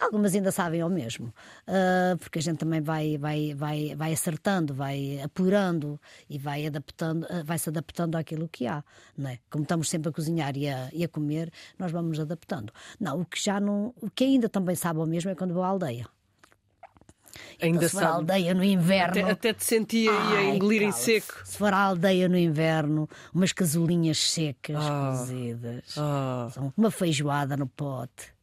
Algumas ainda sabem ao mesmo, uh, porque a gente também vai, vai, vai, vai acertando, vai apurando e vai adaptando, uh, vai se adaptando àquilo que há, não é? Como estamos sempre a cozinhar e a, e a comer, nós vamos nos adaptando. Não, o que já não, o que ainda também sabe ao mesmo é quando vou à aldeia. Ainda então, se for à aldeia no inverno. Até, até te sentia a engolir em seco. Se for à aldeia no inverno, umas casulinhas secas, ah, cozidas, ah. uma feijoada no pote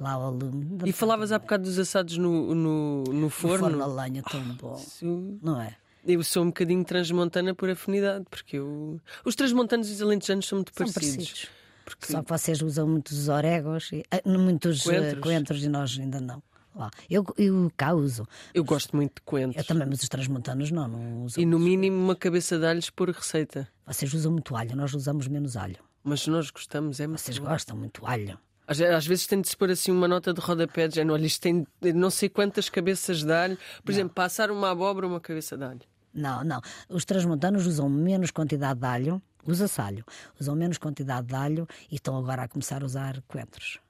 lá ao lume. E falavas há bocado dos assados no, no, no forno. No forno a lenha tão bom, Sim. não é? Eu sou um bocadinho transmontana por afinidade, porque eu... os transmontanos e os alentejanos são muito são parecidos. parecidos. Porque... Só que vocês usam muitos orégãos, e, ah, muitos eh, coentros. coentros e nós ainda não. Lá. Eu, eu cá uso. Eu gosto muito de coentros. Eu também, mas os transmontanos não, não usam. E no mínimo uma cabeça de alhos por receita. Vocês usam muito alho, nós usamos menos alho. Mas nós gostamos, é muito Vocês gostam muito alho. Às, às vezes tem de se pôr assim uma nota de rodapé de género, olha, isto tem não sei quantas cabeças de alho. Por não. exemplo, passar uma abóbora uma cabeça de alho. Não, não. Os transmontanos usam menos quantidade de alho, usa-se alho, usam menos quantidade de alho e estão agora a começar a usar coentros.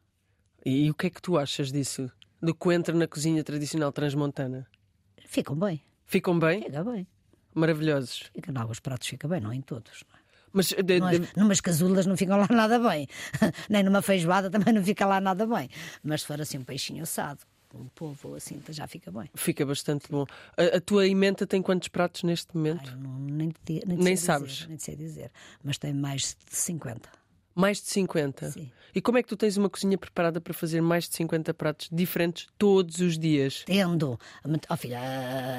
E, e o que é que tu achas disso? Do coentro na cozinha tradicional transmontana? Ficam bem. Ficam bem? Fica bem. Maravilhosos. Fica em alguns pratos, fica bem, não em todos. Não é? Mas. Numas, numas casulas não ficam lá nada bem. Nem numa feijoada também não fica lá nada bem. Mas se for assim um peixinho assado, um povo assim, já fica bem. Fica bastante bom. A, a tua emenda tem quantos pratos neste momento? Ai, não, nem, nem, nem sei sabes. Dizer, nem sei dizer. Mas tem mais de 50. Mais de 50? Sim. E como é que tu tens uma cozinha preparada para fazer mais de 50 pratos diferentes todos os dias? Tendo. Oh, filha,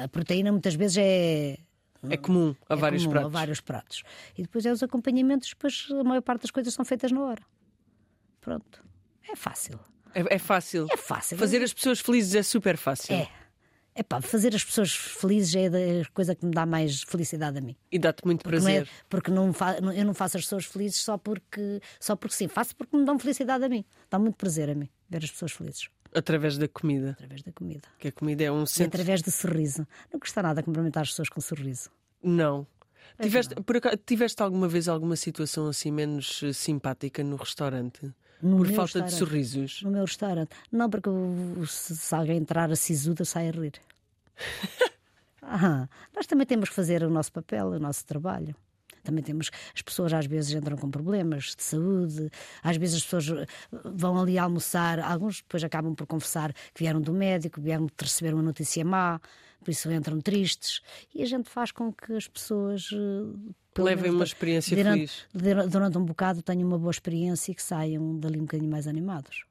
a proteína muitas vezes é é comum a é vários comum, pratos. A vários pratos. E depois é os acompanhamentos, depois a maior parte das coisas são feitas na hora. Pronto. É fácil. É, é fácil. É fácil. Fazer as pessoas felizes é super fácil. É. É pá, fazer as pessoas felizes é a coisa que me dá mais felicidade a mim. E dá-te muito porque prazer. Não é, porque não fa, eu não faço as pessoas felizes só porque, só porque sim, faço porque me dão felicidade a mim. Dá muito prazer a mim ver as pessoas felizes. Através da comida. Através da comida. Que a comida é um centro... E através do sorriso. Não custa nada cumprimentar as pessoas com um sorriso. Não. tiveste, não. Por acaso, tiveste alguma vez alguma situação assim menos eh, simpática no restaurante? No por falta de sorrisos? No meu restaurante. Não, porque se, se alguém entrar a sisuda, sai a rir. ah, nós também temos que fazer o nosso papel, o nosso trabalho. Também temos. As pessoas às vezes entram com problemas de saúde, às vezes as pessoas eh, vão ali almoçar, alguns depois acabam por confessar que vieram do médico, vieram receber uma notícia má, por isso entram tristes. E a gente faz com que as pessoas. eh, Levem uma experiência durante, feliz. durante um bocado tenham uma boa experiência e que saiam dali um bocadinho mais animados.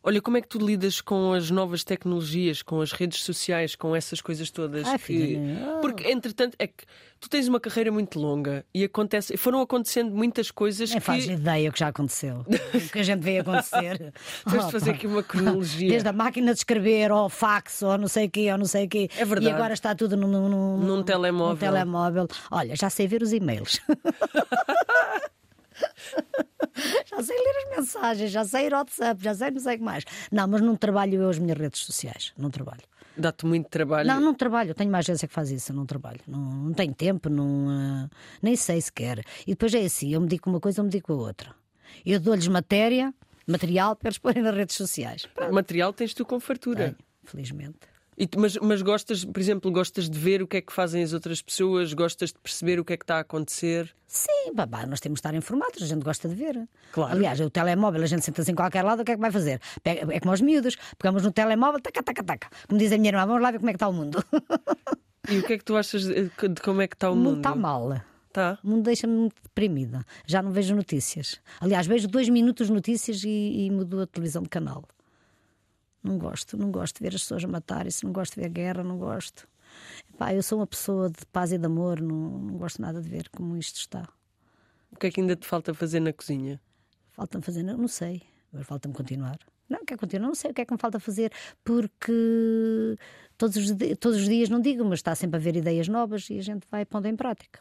Olha, como é que tu lidas com as novas tecnologias, com as redes sociais, com essas coisas todas? Que... filha. Porque, entretanto, é que tu tens uma carreira muito longa e acontece... foram acontecendo muitas coisas Nem que. faz ideia o que já aconteceu. o que a gente vê acontecer. Tens de fazer aqui uma cronologia. Desde a máquina de escrever, ao fax, ou não sei o quê, ou não sei o quê. É verdade. E agora está tudo num, num, num- Num telemóvel. num telemóvel. Olha, já sei ver os e-mails. já sei ler as mensagens, já sei ir ao WhatsApp, já sei não sei o que mais. Não, mas não trabalho eu as minhas redes sociais. Não trabalho. Dá-te muito trabalho. Não, não trabalho. Eu tenho uma agência que faz isso, eu não trabalho. Não, não tenho tempo, não, ah, nem sei sequer. E depois é assim: eu me digo uma coisa, eu me digo a outra. Eu dou-lhes matéria, material para eles porem nas redes sociais. Pronto. Material tens tu com fartura. Tenho, felizmente. E mas, mas gostas, por exemplo, gostas de ver o que é que fazem as outras pessoas, gostas de perceber o que é que está a acontecer. Sim, babá, nós temos de estar informados, a gente gosta de ver. Claro. Aliás, o telemóvel, a gente senta-se em qualquer lado, o que é que vai fazer? Pega- É como os miúdos, pegamos no telemóvel, taca, taca, taca. Como diz a minha irmã, vamos lá ver como é que está o mundo. E o que é que tu achas de, como é que está o O mundo? mundo está mal. Tá. O mundo deixa-me muito deprimida. Já não vejo notícias. Aliás, vejo dois minutos de notícias e, e mudo a televisão de canal. Não gosto, não gosto de ver as pessoas a matarem-se, não gosto de ver guerra, não gosto. Pá, eu sou uma pessoa de paz e de amor, não, não gosto nada de ver como isto está. O que é que ainda te falta fazer na cozinha? Falta-me fazer, não, não sei, mas falta-me continuar. Não, quer continuar, não sei o que é que me falta fazer, porque todos os, todos os dias não digo, mas está sempre a haver ideias novas e a gente vai pondo em prática.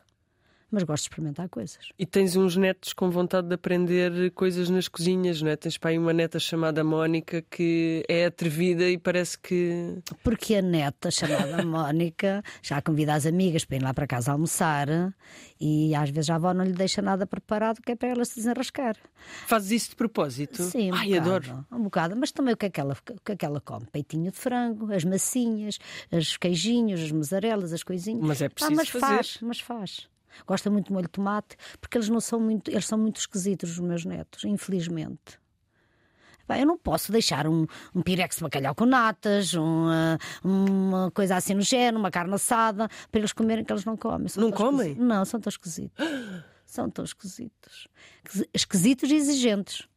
Mas gosto de experimentar coisas. E tens uns netos com vontade de aprender coisas nas cozinhas, não é? Tens para aí uma neta chamada Mónica que é atrevida e parece que. Porque a neta, chamada Mónica, já convida as amigas para ir lá para casa almoçar e às vezes a avó não lhe deixa nada preparado, que é para ela se desenrascar. Fazes isso de propósito? Sim, um Ai, bocado, adoro. Um bocado, mas também o que, é que ela, o que é que ela come? Peitinho de frango, as massinhas, os queijinhos, as mozarelas, as coisinhas. Mas é Ah, preciso mas fazer. faz, mas faz. Gosta muito de molho de tomate, porque eles não são muito, eles são muito esquisitos, os meus netos, infelizmente. Pá, eu não posso deixar um, um pirex de bacalhau com natas, uma, uma coisa assim no género, uma carne assada, para eles comerem que eles não comem. São Não comem? esquisitos. Não, são tão esquisitos. São tão esquisitos. Esquisitos e exigentes.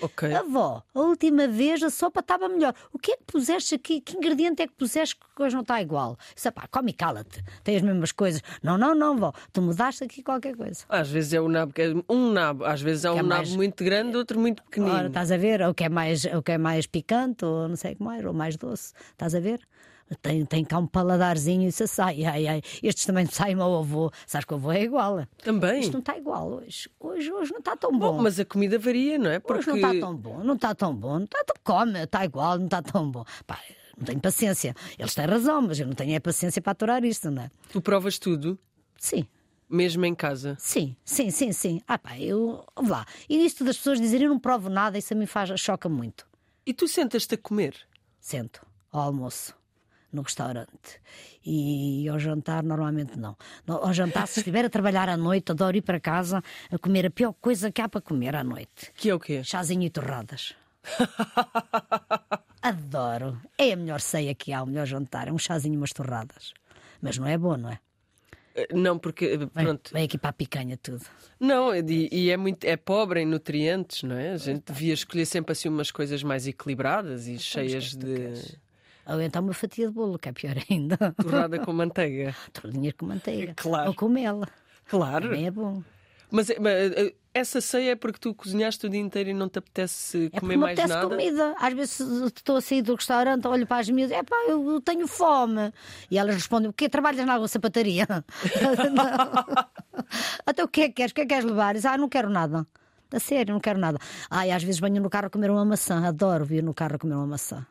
Ok. Avó, a última vez a sopa estava melhor. O que é que puseste aqui? Que ingrediente é que puseste que coisa não está igual? Isso, pá, come e cala-te. Tem as mesmas coisas. Não, não, não, vó. Tu mudaste aqui qualquer coisa. Às vezes é o nabo, é um nabo, às vezes é um é nabo mais- muito grande, outro muito pequenino. Ora, estás a ver? O que é mais, o que é mais picante, ou não sei o que mais, ou mais doce. Estás a ver? Tem, tem cá um paladarzinho e isso sai. Ai, ai. Estes também saem ao avô. Sabes que o avô é igual. Também. Isto não está igual hoje. Hoje, hoje não está tão bom. Bom, mas a comida varia, não é? Porque Hoje não está tão bom, não está tão bom, não está tão come, está igual, não está tão bom. Pá, não tenho paciência. Eles têm razão, mas eu não tenho é paciência para aturar isto, não é? tu provas tudo, Sim, mesmo em casa. sim, sim, sim, sim. Ah, pá, eu. Vá lá. E isto das pessoas dizerem eu não provo nada, isso a mim faz, choca muito. E tu sentas-te a comer. Sento ao almoço. No restaurante. E ao jantar, normalmente não. Ao jantar, se estiver a trabalhar à noite, adoro ir para casa a comer a pior coisa que há para comer à noite. Que é o quê? Chazinho e torradas. Adoro. É a melhor ceia que há, o melhor jantar. É um chazinho e umas torradas. Mas não é bom, não é? Eh, Não, porque eh, Vem, pronto. vem aqui para a picanha tudo. Não, e, e é muito é pobre em nutrientes, não é? A gente devia escolher sempre assim umas coisas mais equilibradas e cheias de Ou então uma fatia de bolo, que é pior ainda. torrada com manteiga. Torradinhas com manteiga. Claro. Ou com mel. Claro. Também é bom. Mas, eh, mas, eh, essa ceia é porque tu cozinhaste o dia inteiro e não te apetece É comer me mais apetece nada? comida. Às vezes estou a sair do restaurante, olho para as miúdas, é pá, eu tenho fome. E elas respondem: o quê? Trabalhas na água sapataria? Até o que é que queres? O que é que queres levar? Diz, ah, não quero nada. A sério, não quero nada. Ai, às vezes venho no carro a comer uma maçã. Adoro vir no carro a comer uma maçã.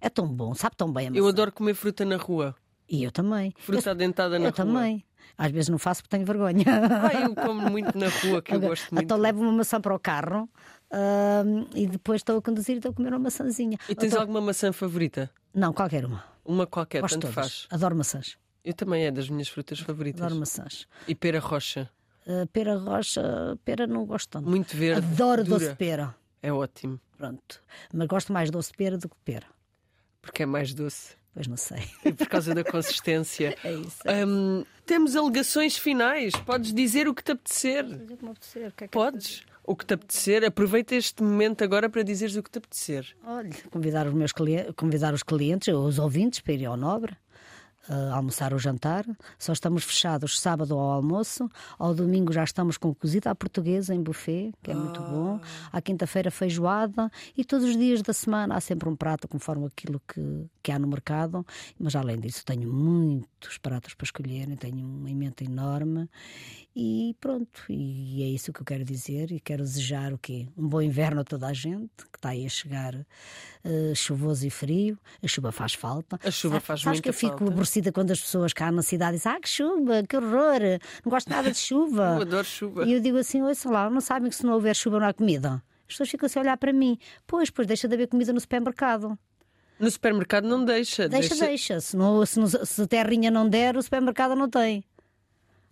É tão bom, sabe tão bem a maçã. Eu adoro comer fruta na rua. E eu também. Fruta adentada na eu rua. também. Às vezes não faço porque tenho vergonha. Ah, eu como muito na rua, que eu Agora, gosto muito. Então levo uma maçã para o carro hum, e depois estou a conduzir e estou a comer uma maçãzinha. E tens Então- alguma maçã favorita? Não, qualquer uma. Uma qualquer, Gosto tanto todas. faz. Adoro maçãs. Eu também é das minhas frutas favoritas. Adoro maçãs. E pera rocha. Uh, pera rocha, pera não gosto tanto. Muito verde. Adoro dura. doce de pera. É ótimo. Pronto. Mas gosto mais doce de pera do que pera. Porque é mais doce. Pois não sei. E por causa da consistência. É isso. Hum, temos alegações finais. Podes dizer o que te apetecer. Fazer como apetecer, o que é que Podes. O que te apetecer. Aproveita este momento agora para dizeres o que te apetecer. Olha, convidar os meus clientes, convidar os clientes, os ouvintes, para ir ao Nobre. Uh, almoçar ou jantar, só estamos fechados sábado ao almoço, ao domingo já estamos com cozida à portuguesa em buffet, que é muito bom, à quinta-feira feijoada. E todos os dias da semana há sempre um prato conforme aquilo que, que há no mercado, mas além disso tenho muitos pratos para escolher, tenho uma emenda enorme. E pronto, e é isso que eu quero dizer. E quero desejar o quê? Um bom inverno a toda a gente, que está aí a chegar uh, chuvoso e frio, a chuva faz falta. A chuva faz sabes muita que eu fico falta. Quando as pessoas cá na cidade dizem ah, que chuva, que horror, não gosto nada de chuva. Eu adoro chuva. E eu digo assim, ouça lá, não sabem que se não houver chuva não há comida? As pessoas ficam assim a olhar para mim. Pois, pois deixa de haver comida no supermercado. No supermercado não deixa. Deixa, deixa. Se, não, se, não- se a terrinha não der, o supermercado não tem.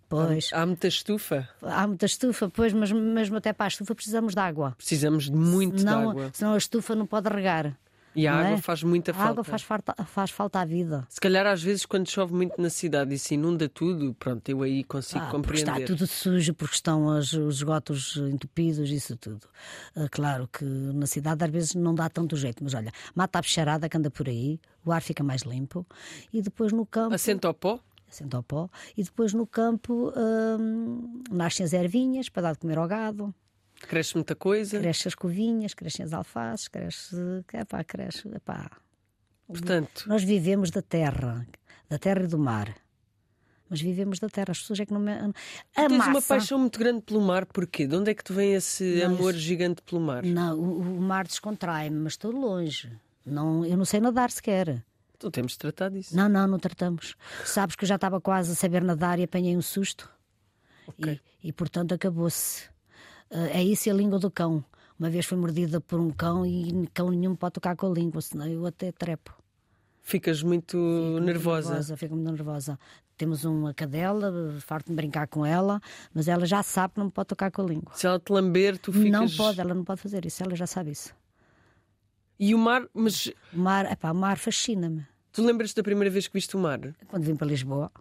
Pois, Há muita estufa. há muita estufa, pois, mas mesmo até para a estufa precisamos de água. Precisamos de muito de Senão, água. senão a estufa não pode regar. E a água é? faz muita A falta. água faz falta, faz falta à vida. Se calhar às vezes quando chove muito na cidade e se inunda tudo, pronto, eu aí consigo Ah, porque está compreender. tudo sujo, porque estão as- os esgotos entupidos, isso tudo. Ah, claro que na cidade às vezes não dá tanto jeito, mas olha, mata a bicharada que anda por aí, o ar fica mais limpo e depois no campo. Assenta ao pó? assenta ao pó, e depois no campo hum, nascem as ervinhas para dar de comer ao gado, Cresce muita coisa. crescem as covinhas, crescem as alfaces, cresce. Epá, cresce. Epá. Portanto, Nós vivemos da terra, da terra e do mar. Mas vivemos da terra, as pessoas é que não. me- A tens massa, uma paixão muito grande pelo mar, porquê? De onde é que te vem esse amor gigante pelo mar? Não, o, o mar descontrai-me, mas estou longe. Não, eu não sei nadar sequer. Então temos de tratar disso. Não, não, não tratamos. Sabes que eu já estava quase a saber nadar e apanhei um susto. Ok. E, e, portanto acabou-se. Ah, é isso e a língua do cão. Uma vez fui mordida por um cão e cão nenhum pode tocar com a língua, senão eu até trepo. Ficas muito nervosa. nervosa fico muito nervosa. Temos uma cadela, farto de brincar com ela, mas ela já sabe que não pode tocar com a língua. Se ela te lamber, tu ficas. Não pode, ela não pode fazer isso, ela já sabe isso. E o mar, mas O mar, epá, o mar fascina-me. tu lembras da primeira vez que viste o mar? Quando vim para Lisboa,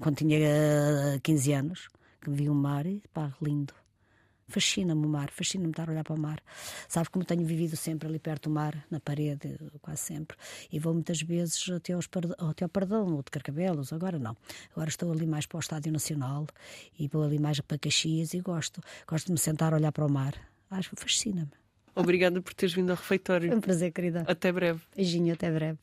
quando tinha eh, 15 anos, que vi o mar e pá, lindo. Fascina-me o mar, fascina-me estar a olhar para o mar. Sabes como tenho vivido sempre ali perto do mar, na parede, quase sempre. E vou muitas vezes até, aos até ao Pardão, ou de Carcabelos, agora não. Agora estou ali mais para o Estádio Nacional e vou ali mais para Caxias e gosto. Gosto de me sentar a olhar para o mar. Acho fascina-me. Obrigada por teres vindo ao Foi refeitório. um prazer, querida. Até breve. Beijinho, até breve.